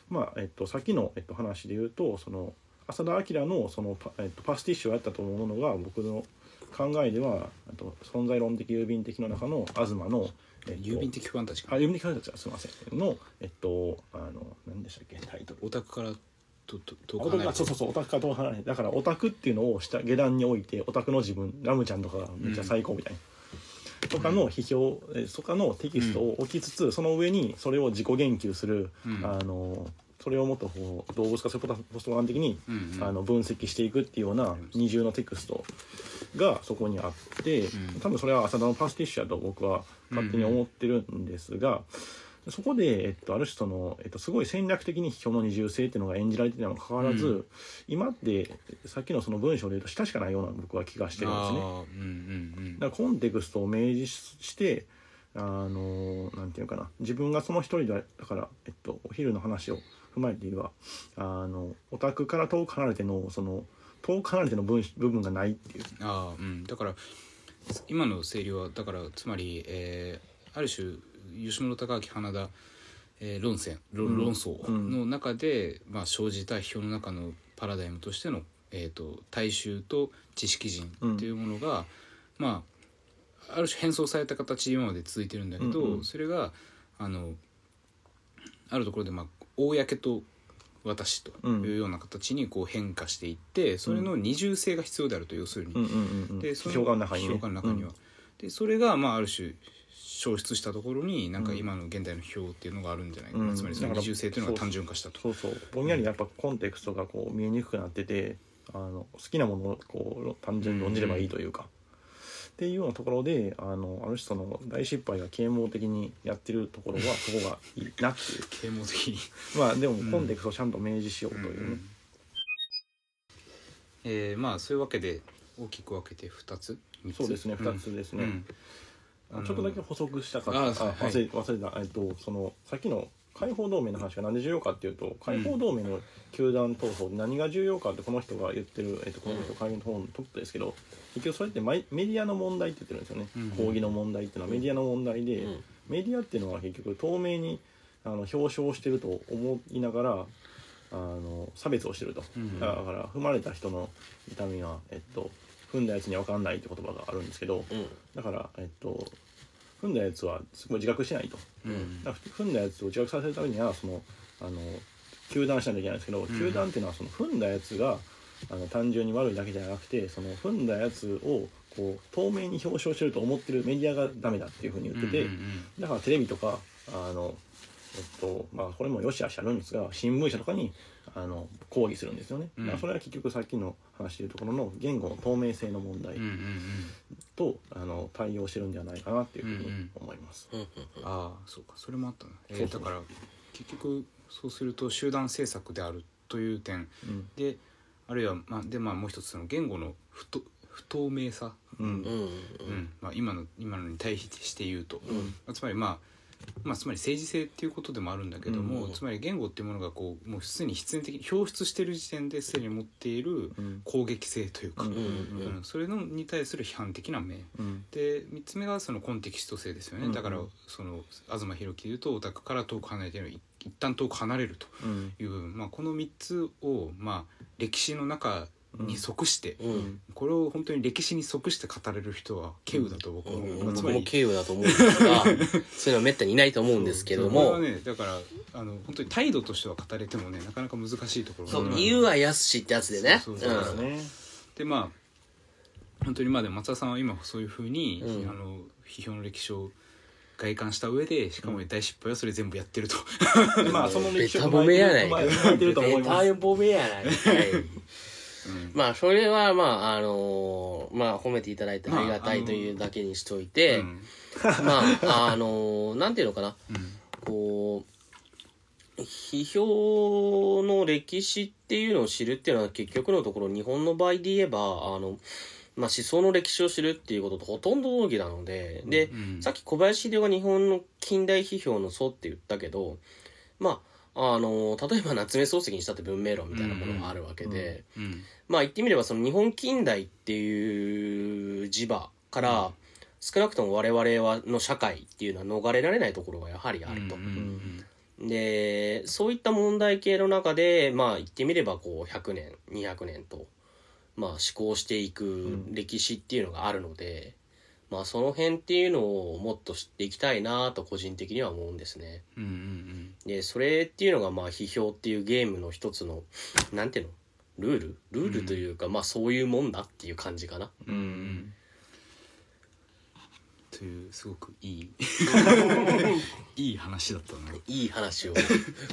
[SPEAKER 2] まあえっと、さっきの、えっと、話で言うとその浅田明のそのパ,、えっと、パスティッシュをやったと思うのが僕の考えではあと存在論的郵便的の中の東の、えっと、
[SPEAKER 1] 郵便的ファンタジーか。
[SPEAKER 2] あ郵便的ファンタジーはすみません。のえっとあの何でしたっけ？タイトル。
[SPEAKER 1] オタクからとと遠く離
[SPEAKER 2] そうそうそうオタクか遠く離れてだからオタクっていうのを下下段に置いてオタクの自分ラムちゃんとかがめっちゃ最高みたいな、とかの批評、えとかのテキストを置きつつ、その上にそれを自己言及する、
[SPEAKER 1] うん。
[SPEAKER 2] あのそれをもっとこう動物化するポストガン的に、
[SPEAKER 1] うんうん。
[SPEAKER 2] あの分析していくっていうような二重のテクストがそこにあって、
[SPEAKER 1] うん。
[SPEAKER 2] 多分それは浅田のパスティッシュだと僕は勝手に思ってるんですが、そこで、えっと、ある種その、えっと、すごい戦略的に批評の二重性っていうのが演じられていたにもかかわらず、
[SPEAKER 1] うん。
[SPEAKER 2] 今ってさっきのその文章で言うと下しかないような僕は気がしてるんですね。
[SPEAKER 1] ああうんうん
[SPEAKER 2] だからコンテクストを明示してあのなんていうかな。自分がその一人でだから、えっと、お昼の話を踏まえて言えばあのオタクから遠く離れてのその遠く離れての分部分がないっていう。
[SPEAKER 1] ああうん。だから今の整理はだからつまり、えーある種吉本隆明花田、えー論戦論論争の中で、まあ、生じた批評の中のパラダイムとしての、えー、と大衆と知識人っていうものが、まあある種変装された形で今まで続いてるんだけど、
[SPEAKER 2] うんうん。
[SPEAKER 1] それがあのあるところで、まあ、公と私というような形にこう変化していって、それの二重性が必要であると要するに。
[SPEAKER 2] うんうんうんうん、
[SPEAKER 1] でその
[SPEAKER 2] 評価の中に
[SPEAKER 1] は、でそれがまあある種消失したところになんか今の現代の批評っていうのがあるんじゃないかな、
[SPEAKER 2] うん。
[SPEAKER 1] つまりその二重性というのが単純化したと。
[SPEAKER 2] そうそう。ぼんやりやっぱコンテクストがこう見えにくくなっててあの好きなものをこう単純に論じればいいというか、っていうようなところであのある種その大失敗が啓蒙的にやってるところはそこがいいなっていう。
[SPEAKER 1] 啓蒙的に、
[SPEAKER 2] まあでもコンテクストをちゃんと明示しようというね、
[SPEAKER 1] えーまあそういうわけで大きく分けて2つ
[SPEAKER 2] そうですね2つですね、
[SPEAKER 1] うん。
[SPEAKER 2] あちょっとだけ補足したかった。
[SPEAKER 1] はい。
[SPEAKER 2] 忘れ忘れた、えっと、そのさっきの解放同盟の話が何で重要かっていうと解放同盟の球団闘争で何が重要かってこの人が言ってる、えっと、この人会議のトップですけど結局それってメディアの問題って言ってるんですよね、
[SPEAKER 1] うん。
[SPEAKER 2] 抗議の問題っていうのはメディアの問題で、
[SPEAKER 3] うん。
[SPEAKER 2] メディアっていうのは結局透明にあの表彰してると思いながらあの差別をしてると、
[SPEAKER 1] うん。
[SPEAKER 2] だから踏まれた人の痛みは、えっと、踏んだやつには分かんないって言葉があるんですけど、
[SPEAKER 3] うん。
[SPEAKER 2] だから、えっと、踏んだやつはすごい自覚してないと、
[SPEAKER 1] うん。
[SPEAKER 2] だから踏んだやつを自覚させるためにはそのあの糾弾しないといけないんですけど、糾弾っていうのはその踏んだやつがあの単純に悪いだけじゃなくてその踏んだやつをこう透明に表彰してると思ってるメディアがダメだっていうふうに言ってて、
[SPEAKER 1] うんうん
[SPEAKER 2] だからテレビとかあのえっとまあこれもよしあしあるんですが新聞社とかにあの抗議するんですよね、
[SPEAKER 1] うん。
[SPEAKER 2] それは結局さっきの話でいうところの言語の透明性の問題
[SPEAKER 1] うんうんうん。うん
[SPEAKER 2] と、あの対応してるんではないかなっていうふうに思います。
[SPEAKER 3] うんうん
[SPEAKER 1] ああそうかそれもあったな、えー
[SPEAKER 2] そう。そう
[SPEAKER 1] だから結局そうすると集団政策であるという点。
[SPEAKER 2] うん。
[SPEAKER 1] であるいは、まあ、でまあもう一つその言語の不と不透明さ、
[SPEAKER 2] うん。
[SPEAKER 3] うん。うん
[SPEAKER 1] うんまあ、今の今のに対して言うと、
[SPEAKER 3] ん。
[SPEAKER 1] まあつまりまあまあ、つまり政治性っていうことでもあるんだけども、
[SPEAKER 3] うん。
[SPEAKER 1] つまり言語っていうものがこうもうすでに必然的に表出してる時点ですでに持っている
[SPEAKER 2] うん。
[SPEAKER 1] 攻撃性というか、
[SPEAKER 2] うん
[SPEAKER 1] それのに対する批判的な面
[SPEAKER 2] うん。
[SPEAKER 1] で3つ目がそのコンテキスト性ですよね、
[SPEAKER 2] うん
[SPEAKER 1] だからその東博樹でいうとオタクから遠く離れている一一旦遠く離れると
[SPEAKER 2] うん。
[SPEAKER 1] いう部分、まあ、この3つを、まあ、歴史の中に即して、
[SPEAKER 3] うん。
[SPEAKER 1] これを本当に歴史に即して語れる人は稀有だと僕は思う、
[SPEAKER 3] うん。
[SPEAKER 1] まあつまり
[SPEAKER 3] 僕も経由だと思うんですが そういうのはめったにいないと思うんですけども。
[SPEAKER 1] これはねだからあの本当に態度としては語れてもねなかなか難しいところが
[SPEAKER 3] そう言うはやすしってやつでね。
[SPEAKER 1] そう
[SPEAKER 2] ですね。
[SPEAKER 1] でまあ本当にまあでも松田さんは今そういうふうに、
[SPEAKER 3] うん。
[SPEAKER 1] あの批評の歴史を外観した上でしかも大失敗はそれ全部やってると、
[SPEAKER 2] で まあその歴史を
[SPEAKER 3] ベタ褒めやないか。ベタ。褒めやない。かい。
[SPEAKER 1] うん
[SPEAKER 3] まあそれはまああのーまあ褒めていただいてありがたいというだけにしといて、
[SPEAKER 1] うん。
[SPEAKER 3] まああのーなんていうのかな。
[SPEAKER 1] うん。
[SPEAKER 3] こう批評の歴史っていうのを知るっていうのは結局のところ日本の場合で言えばあの、まあ、思想の歴史を知るっていうこととほとんど同義なので、で
[SPEAKER 1] うん。
[SPEAKER 3] さっき小林秀夫が日本の近代批評の祖って言ったけどまああの例えば夏目漱石にしたって文明論みたいなものがあるわけで、
[SPEAKER 1] うん
[SPEAKER 3] まあ言ってみればその日本近代っていう磁場から少なくとも我々はの社会っていうのは逃れられないところがやはりあると。
[SPEAKER 1] うんうん
[SPEAKER 3] でそういった問題系の中でまあ言ってみればこう100年200年とまあ思考していく歴史っていうのがあるので、まあその辺っていうのをもっと知っていきたいなと個人的には思うんですね。
[SPEAKER 1] うんうん
[SPEAKER 3] でそれっていうのがまあ批評っていうゲームの一つのなんていうの？ルール？ルールというか、まあそういうもんだっていう感じかな。
[SPEAKER 1] うんうん。うんというすごくいい。いい話だったね
[SPEAKER 3] いい話を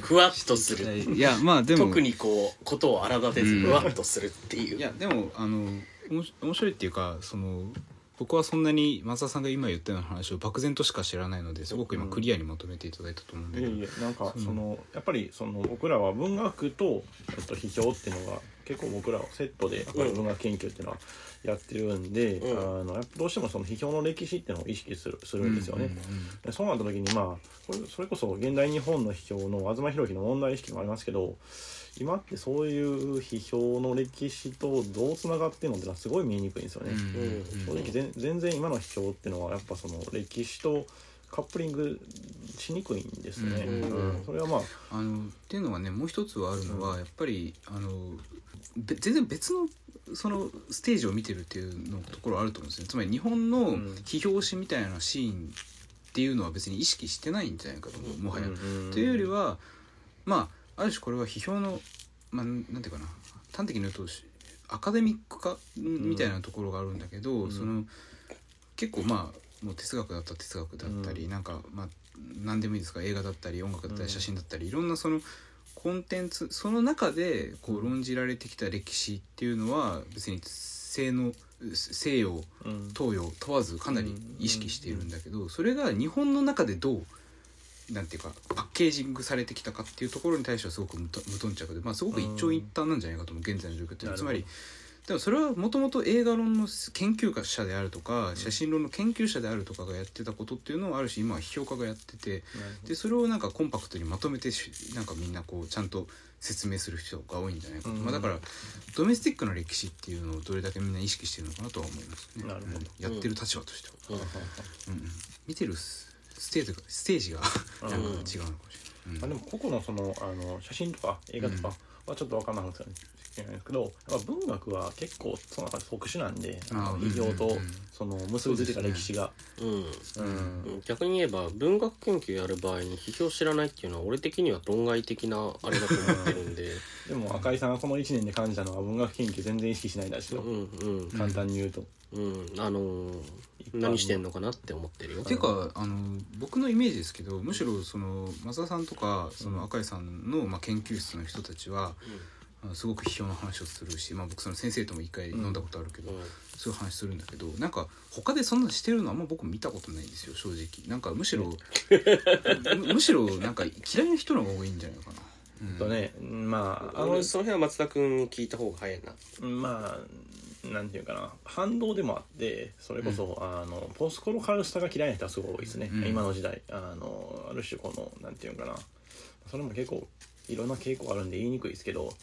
[SPEAKER 3] ふわっとする。
[SPEAKER 1] い。やまあでも。
[SPEAKER 3] 特にこうことを荒立てず
[SPEAKER 1] うん。
[SPEAKER 3] ふわっとするっていう。
[SPEAKER 1] いやでもあの面白いっていうかその僕はそんなに松田さんが今言ったような話を漠然としか知らないのですごく今クリアにまとめていただいたと思うんだけど、
[SPEAKER 2] いやいやなんかそのやっぱりその僕らは文学と、と、批評っていうのが結構僕らはセットでやっぱり文学研究っていうのはやってるんで、
[SPEAKER 3] うん。
[SPEAKER 2] あのどうしてもその批評の歴史っていうのを意識するするんですよね。でそうなった時にまあこれそれこそ現代日本の批評の東博樹の問題意識もありますけど今ってそういう批評の歴史とどうつながってるのってのはすごい見えにくいんですよね。
[SPEAKER 3] うん
[SPEAKER 2] 正直全然今の批評っていうのはやっぱその歴史とカップリングしにくいんですね。
[SPEAKER 3] うん
[SPEAKER 2] うんそれはまあ
[SPEAKER 1] あのっていうのはねもう一つはあるのは、やっぱりあのべ全然別のそのステージを見てるっていうのところあると思うんですね。つまり日本の
[SPEAKER 2] ん。
[SPEAKER 1] 批評史みたいなシーンっていうのは別に意識してないんじゃないかと思うもはや。
[SPEAKER 2] うん
[SPEAKER 1] というよりはまあある種これは批評の、まあ、なんていうかな。端的に言うとしアカデミック化みたいなところがあるんだけど、
[SPEAKER 2] ん。
[SPEAKER 1] その結構まあもう哲学だったら哲学だったり、
[SPEAKER 2] うん。
[SPEAKER 1] なんかまあ何でもいいですか。映画だったり音楽だったり写真だったり、いろんなそのコンテンツその中でこう論じられてきた歴史っていうのは別に西の西洋
[SPEAKER 2] うん。
[SPEAKER 1] 東洋問わずかなり意識しているんだけどそれが日本の中でどうなんていうかパッケージングされてきたかっていうところに対してはすごく無頓着で、まあ、すごく一長一短なんじゃないかと思う現在の状況ってつまりでもそれはもともと映画論の研究者であるとか写真論の研究者であるとかがやってたことっていうのをある種今は批評家がやっててでそれをなんかコンパクトにまとめてしなんかみんなこうちゃんと説明する人が多いんじゃないかと、
[SPEAKER 2] うん。
[SPEAKER 1] まあ、だからドメスティックな歴史っていうのをどれだけみんな意識してるのかなとは思いますね。
[SPEAKER 2] なるほど。
[SPEAKER 1] うん。やってる立場としては、
[SPEAKER 3] うん。
[SPEAKER 1] うん。うん。見てるスステージがステージが
[SPEAKER 2] うん。
[SPEAKER 1] なんか違うのかもしれない、
[SPEAKER 2] まあ、でも個々のそのあの写真とか映画とかはちょっと分かんなかったでですけどやっぱ文学は結構その中で特殊なんで批評と
[SPEAKER 1] うんうんうん。
[SPEAKER 2] その結びついた歴史が。
[SPEAKER 3] うん。
[SPEAKER 2] うん。
[SPEAKER 3] うん。逆に言えば文学研究やる場合に批評知らないっていうのは俺的には論外的なあれだと思ってるんで。
[SPEAKER 2] でも赤井さんがこの1年で感じたのは文学研究全然意識しないらしいよ。
[SPEAKER 3] うんうん
[SPEAKER 2] 簡単に言うと。
[SPEAKER 3] うん。あのー何してんのかなって思ってるよ。
[SPEAKER 1] ていうかあの僕のイメージですけどむしろその松田さんとかその赤井さんの、まあ、研究室の人たちは、あのすごく批評の話をするし、まあ、僕その先生とも一回飲んだことあるけど、
[SPEAKER 3] うん。
[SPEAKER 1] そういう話するんだけどなんか他でそんなしてるのあんま僕見たことないんですよ正直。なんかむしろむ むしろなんか嫌いな人の方が多いんじゃないかな。うん
[SPEAKER 2] とねまああの
[SPEAKER 3] 俺その辺は松田君に聞いた方が早いな。
[SPEAKER 2] まあなんていうかな。反動でもあってそれこそ、あのポスコロカルスタが嫌いな人はすごい多いですね、
[SPEAKER 1] うん。
[SPEAKER 2] 今の時代。あのある種このなんていうかな。それも結構いろんな傾向あるんで言いにくいですけど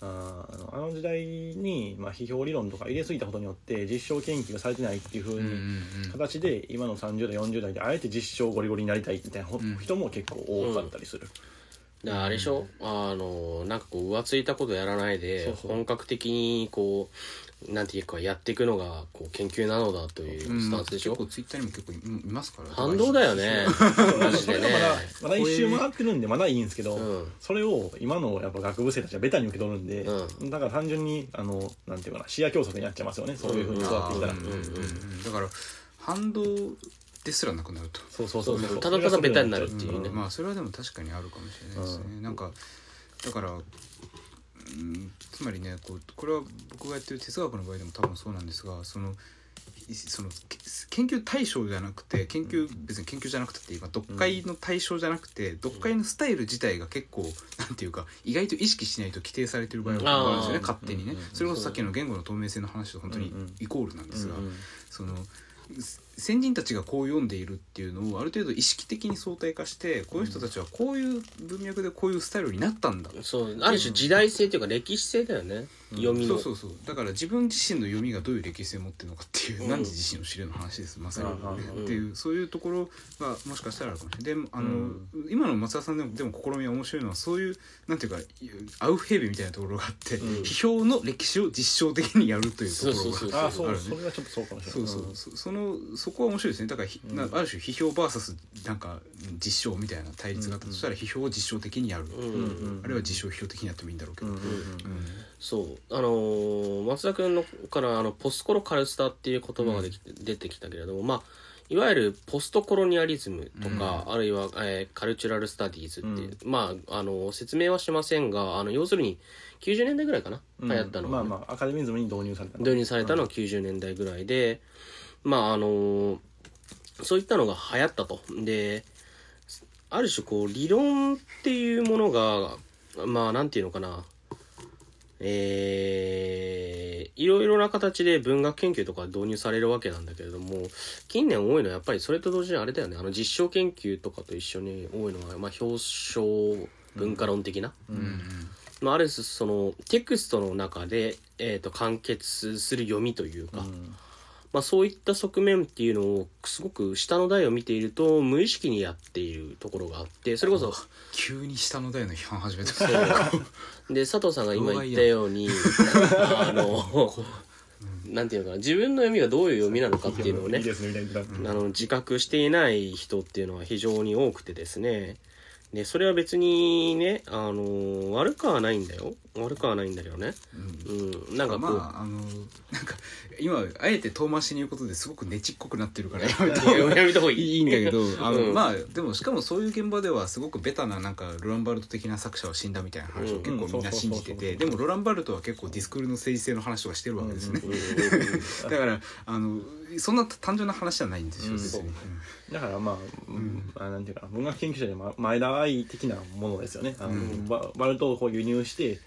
[SPEAKER 2] ああのあの時代に、まあ、批評理論とか入れすぎたことによって実証研究がされてないっていう風
[SPEAKER 1] うんうん
[SPEAKER 2] に
[SPEAKER 1] うん。
[SPEAKER 2] 形で今の30代40代であえて実証ゴリゴリになりたいみたいな人も結構多かったりする、
[SPEAKER 3] だからあれでしょ、あのなんかこう浮ついたことやらないで本格的にこうなんていうかやっていくのがこう研究なのだというスタンスでしょ、
[SPEAKER 1] 結構ツイッターにも結構いいますから
[SPEAKER 3] 反動だよね。マジでね。
[SPEAKER 2] まだまだ一周回ってるんでまだいいんですけど、
[SPEAKER 3] うん。
[SPEAKER 2] それを今のやっぱ学部生たちはベタに受け取るんで、
[SPEAKER 3] う
[SPEAKER 2] だから単純にあのなんていうかな視野競争になっちゃいますよね。そういうふうに育っていったら、
[SPEAKER 1] うん。うん。うん。うん。だから反動ですらなくなると。
[SPEAKER 2] そうそうそうそう
[SPEAKER 3] ただただベタになるっていうね
[SPEAKER 1] まあそれはでも確かにあるかもしれないですね、なん。かだから、うん、つまりねこうこれは僕がやってる哲学の場合でも多分そうなんですがそのいそのけ研究対象じゃなくて研究別に研究じゃなくて今読解の対象じゃなくて読解のスタイル自体が結構 なんていうか意外と意識しないと規定されてる場合があるんですよね勝手にね。
[SPEAKER 2] うんうん
[SPEAKER 1] それこそさっきの言語の透明性の話と本当にイコールなんですが
[SPEAKER 2] うんうん。
[SPEAKER 1] その先人たちがこう読んでいるっていうのをある程度意識的に相対化してこの人たちはこういう文脈でこういうスタイルになったんだ。
[SPEAKER 3] そうある種時代性というか歴史性だよね、読みの。
[SPEAKER 1] そうそう。そうだから自分自身の読みがどういう歴史性を持ってるのかっていう、
[SPEAKER 3] うん。
[SPEAKER 1] 何時自身の知れの話ですまさに、
[SPEAKER 2] うん
[SPEAKER 1] っていうそういうところがもしかしたらあるかもしれない。であの、
[SPEAKER 2] うん。
[SPEAKER 1] 今の松田さんでもでも試みは面白いのはそういうなんていうかアウフヘーベみたいなところがあって、
[SPEAKER 2] うん。
[SPEAKER 1] 批評の歴史を実証的にやるというところが
[SPEAKER 3] そうそうそう
[SPEAKER 2] あ
[SPEAKER 1] るね
[SPEAKER 2] それはちょっとそうかもしれない。
[SPEAKER 1] そうそう、そそのそこは面白いですね。だからひ、なある種批評 VS なんか実証みたいな対立があったとしたら批評を実証的にやる、
[SPEAKER 3] うん
[SPEAKER 2] うんうん
[SPEAKER 1] あるいは実証を批評的にやってもいいんだろうけど、
[SPEAKER 2] うんうんうん。
[SPEAKER 3] そう。あのー松田君のからあのポスコロカルスタっていう言葉ができ、出てきたけれどもまあいわゆるポストコロニアリズムとか、あるいは、えーカルチュラル・スタディーズっていう、まああの説明はしませんがあの要するに90年代ぐらいかな、
[SPEAKER 2] うん。
[SPEAKER 3] 流行ったのは。ね、
[SPEAKER 2] まあまあアカデミズムに導入された。の
[SPEAKER 3] 導入されたのは90年代ぐらいで、まああのそういったのが流行ったと。である種こう理論っていうものがまあなんていうのかな。えー、いろいろな形で文学研究とか導入されるわけなんだけれども近年多いのはやっぱりそれと同時にあれだよね。あの実証研究とかと一緒に多いのは、まあ、表彰文化論的な、
[SPEAKER 1] うん。
[SPEAKER 3] まあ、ある種そのテクストの中で、えー、と完結する読みというか、
[SPEAKER 2] うん
[SPEAKER 3] まあ、そういった側面っていうのをすごく下の台を見ていると無意識にやっているところがあってそれこそ
[SPEAKER 1] 急に下の台の批判始めた。
[SPEAKER 3] で佐藤さんが今言ったようにあのなんていうのかな自分の読みがどういう読みなのかっていうのをねあの自覚していない人っていうのは非常に多くてですね。でそれは別にねあの悪くはないんだよ悪くはないんだけどね。うん。なんかこう、
[SPEAKER 1] まああのなんか今あえて遠回しに言うことですごくねちっこくなってるから やめた方が
[SPEAKER 3] やめた方がいい
[SPEAKER 1] んだけどあの、
[SPEAKER 3] うん。
[SPEAKER 1] まあでもしかもそういう現場ではすごくベタななんかロランバルト的な作者は死んだみたいな話を結構みんな信じてて
[SPEAKER 2] うん。
[SPEAKER 1] でもロランバルトは結構ディスクールの政治性の話とかしてるわけですね、
[SPEAKER 3] うんうんうん
[SPEAKER 1] だからあのそんな単純な話じゃないんですよ、
[SPEAKER 2] う。ん
[SPEAKER 1] 別に、
[SPEAKER 2] だからまあ、うん。あなんていうかな。文学研究者でま前田愛的なものですよね。あの、ババルトをこう輸入して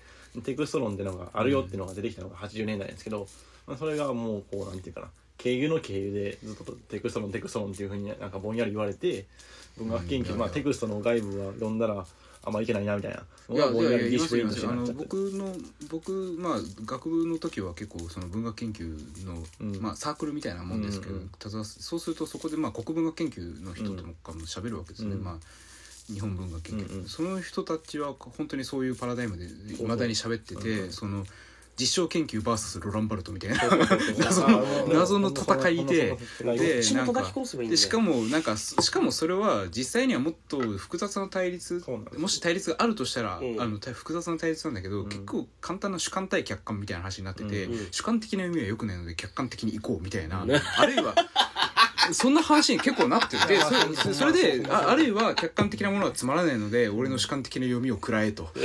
[SPEAKER 2] テクスト論っていうのがあるよっていうのが出てきたのが80年代ですけど、まあ、それがもうこうなんていうかな経由の経由でずっとテクスト論テクスト論っていうふうになんかぼんやり言われて文学研究、まあ、テクストの外部は読んだらあんまいけないなみたいなの
[SPEAKER 1] 僕の僕まあ学部の時は結構その文学研究の、
[SPEAKER 2] うん。
[SPEAKER 1] まあ、サークルみたいなもんですけど、
[SPEAKER 2] うんうん
[SPEAKER 1] ただそうするとそこでまあ国文学研究の人とかも喋るわけですね、
[SPEAKER 2] うん。
[SPEAKER 1] まあ日本文学研究、
[SPEAKER 2] うんうん。
[SPEAKER 1] その人たちは本当にそういうパラダイムでいまだに喋っててその実証研究 VS ロランバルトみたいな。謎の謎の戦いででなんかでしかもなんかしかもそれは実際にはもっと複雑な対立もし対立があるとしたら、
[SPEAKER 3] うん。
[SPEAKER 1] あのた複雑な対立なんだけど、結構簡単な主観対客観みたいな話になってて、
[SPEAKER 3] うん。うん。
[SPEAKER 1] 主観的な読みは良くないので客観的に行こうみたいな、あるいは そんな話に結構なってて そそれでああるいは客観的なものはつまらないので俺の主観的な読みを食らえと。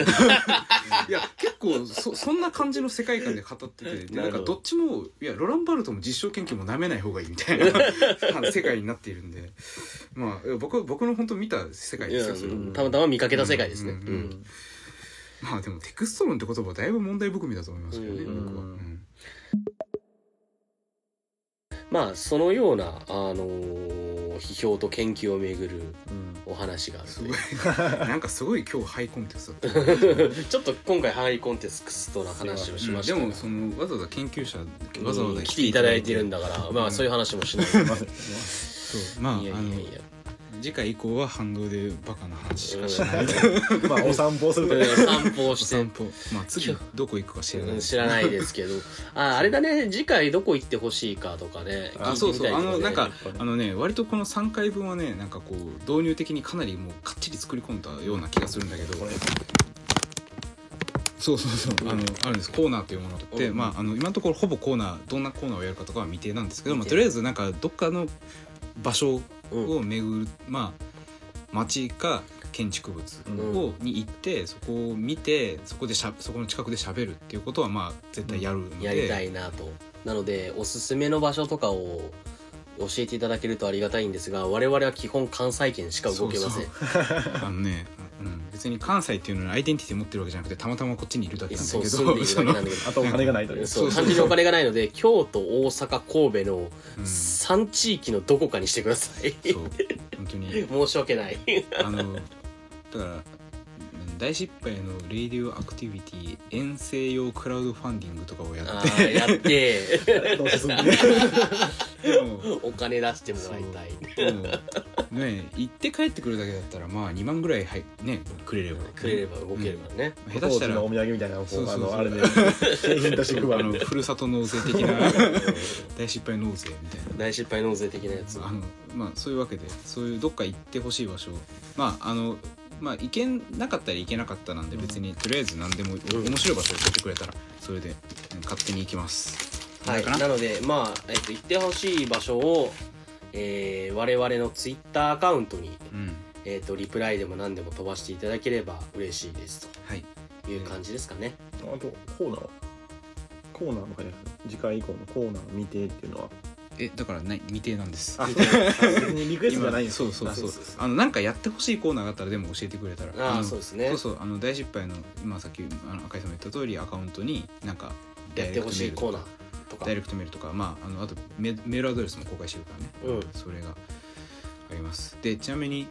[SPEAKER 1] いや結構そそんな感じの世界観で語っててでなんかど。っちもいやロランバルトも実証研究もなめない方がいいみたいな 世界になっているんで。まあ僕は僕の本当見た世界ですよそれ
[SPEAKER 3] うんたまたま見かけた世界ですね、
[SPEAKER 1] うんまあでもテクスト論って言葉はだいぶ問題含みだと思いますけどね、
[SPEAKER 3] うん
[SPEAKER 1] 僕は、
[SPEAKER 3] まあそのような、あのー批評と研究をめぐる
[SPEAKER 2] うん。
[SPEAKER 3] お話がある
[SPEAKER 1] す
[SPEAKER 3] と
[SPEAKER 1] ご
[SPEAKER 3] い。う
[SPEAKER 1] いなんかすごい今日ハイコンテストだった。
[SPEAKER 3] ちょっと今回ハイコンテストな話をしました。が
[SPEAKER 1] でもそのわざわざ研究者わざわざ
[SPEAKER 3] 来ていただいて。るんだから、まあそういう話もしない
[SPEAKER 2] ません
[SPEAKER 1] そう。まあ
[SPEAKER 3] いやいやいや
[SPEAKER 1] 次回以降は反動でバカな話しかしない。
[SPEAKER 2] まあお散歩をするとね
[SPEAKER 3] 散歩を
[SPEAKER 1] お
[SPEAKER 3] して。
[SPEAKER 1] 散歩。まあ次どこ行くか知らない
[SPEAKER 3] うん知らないですけど。ああれだね。次回どこ行ってほしいかとかね。
[SPEAKER 1] あそうそう。あのなんかあのね割とこの3回分はねなんかこう導入的にかなりもうかっちり作り込んだような気がするんだけど。そうそうそう。あのあるんです。コーナーというものがあって、
[SPEAKER 3] うん。
[SPEAKER 1] まあ、あの今のところほぼコーナーどんなコーナーをやるかとかは未定なんですけど、まあ、とりあえずなんかどっかの場所を巡る、まあ町か建築物を、に行ってそこを見てそこでしゃそこの近くで喋るっていうことはまあ絶対やるので、
[SPEAKER 3] やりたいなと。なのでおすすめの場所とかを教えていただけるとありがたいんですが我々は基本関西圏しか動けません。
[SPEAKER 1] あのね、うん、別に関西っていうのにアイデンティティ持ってるわけじゃなくてたまたまこっちにいるだけなんだけど
[SPEAKER 2] あとお金がないという。
[SPEAKER 3] 単純にお金がないので京都大阪神戸の
[SPEAKER 1] うん。
[SPEAKER 3] 3地域のどこかにしてください。
[SPEAKER 1] そう本当に。
[SPEAKER 3] 申し訳ない。
[SPEAKER 1] あのだから大失敗のレイディオアクティビティ遠征用クラウドファンディングとかをや
[SPEAKER 3] あ
[SPEAKER 1] って。
[SPEAKER 3] ーやって。
[SPEAKER 2] どう進んでね
[SPEAKER 1] でも
[SPEAKER 3] お金出してもらいたい。
[SPEAKER 1] ね行って帰ってくるだけだったらまあ2万ぐらいはいねくれれば。
[SPEAKER 3] くれれば動ければね、
[SPEAKER 1] 下手したら
[SPEAKER 2] お土産みたいなのをこ
[SPEAKER 1] そうそうそう。
[SPEAKER 2] うあのあれで景品として
[SPEAKER 1] あのふるさと納税的な大失敗納税みたいな。
[SPEAKER 3] 大失敗納税的なやつ。
[SPEAKER 1] あのまあそういうわけでそういうどっか行ってほしい場所。まああのまあ行けなかったら行けなかったなんで別にとりあえず何でも面白い場所を教えてくれたらそれでうん勝手に行きます。
[SPEAKER 3] はい、
[SPEAKER 1] な？
[SPEAKER 3] なのでまあ、えっと、行ってほしい場所を、えー我々のツイッターアカウントに、
[SPEAKER 1] うん。
[SPEAKER 3] えっとリプライでも何でも飛ばしていただければ嬉しいです。
[SPEAKER 1] はい。
[SPEAKER 3] という感じですかね、
[SPEAKER 2] あとコーナー。コーナーも書いてある次回以降のコーナー未定っていうのは
[SPEAKER 1] えだからない未定なんです。
[SPEAKER 2] あ 別にリクエストじゃないんです
[SPEAKER 1] そうそうそう。
[SPEAKER 2] あそう
[SPEAKER 1] あのなんかやってほしいコーナーがあったらでも教えてくれたら
[SPEAKER 3] ああ
[SPEAKER 1] の
[SPEAKER 3] そうですね。
[SPEAKER 1] そうそうあの大失敗の今さっきあの赤井さんが言った通りアカウントになんか
[SPEAKER 3] やってほしいコーナーとか。
[SPEAKER 1] ダイレクトメールとかまああのあとメメールアドレスも公開してるからね、
[SPEAKER 3] うん。
[SPEAKER 1] それがあります。でちなみに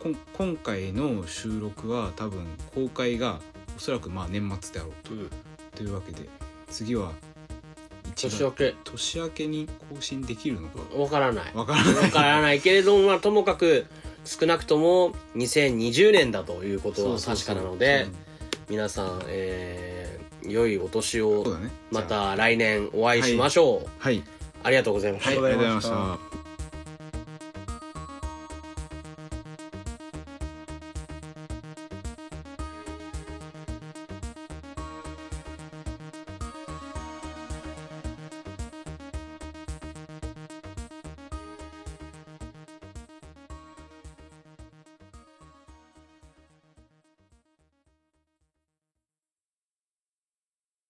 [SPEAKER 1] こん今回の収録は多分公開がおそらくまあ年末であろうと,、
[SPEAKER 3] うん。
[SPEAKER 1] というわけで次は一
[SPEAKER 3] 年明け。
[SPEAKER 1] 年明けに更新できるのか。
[SPEAKER 3] わからない。
[SPEAKER 1] わからない。
[SPEAKER 3] わからないけれども、まあ、ともかく少なくとも2020年だということは確かなので皆さん、えー良いお年をまた来年お会いしましょう、
[SPEAKER 1] はい。
[SPEAKER 3] ありがとうございました、
[SPEAKER 1] はいありがとうございました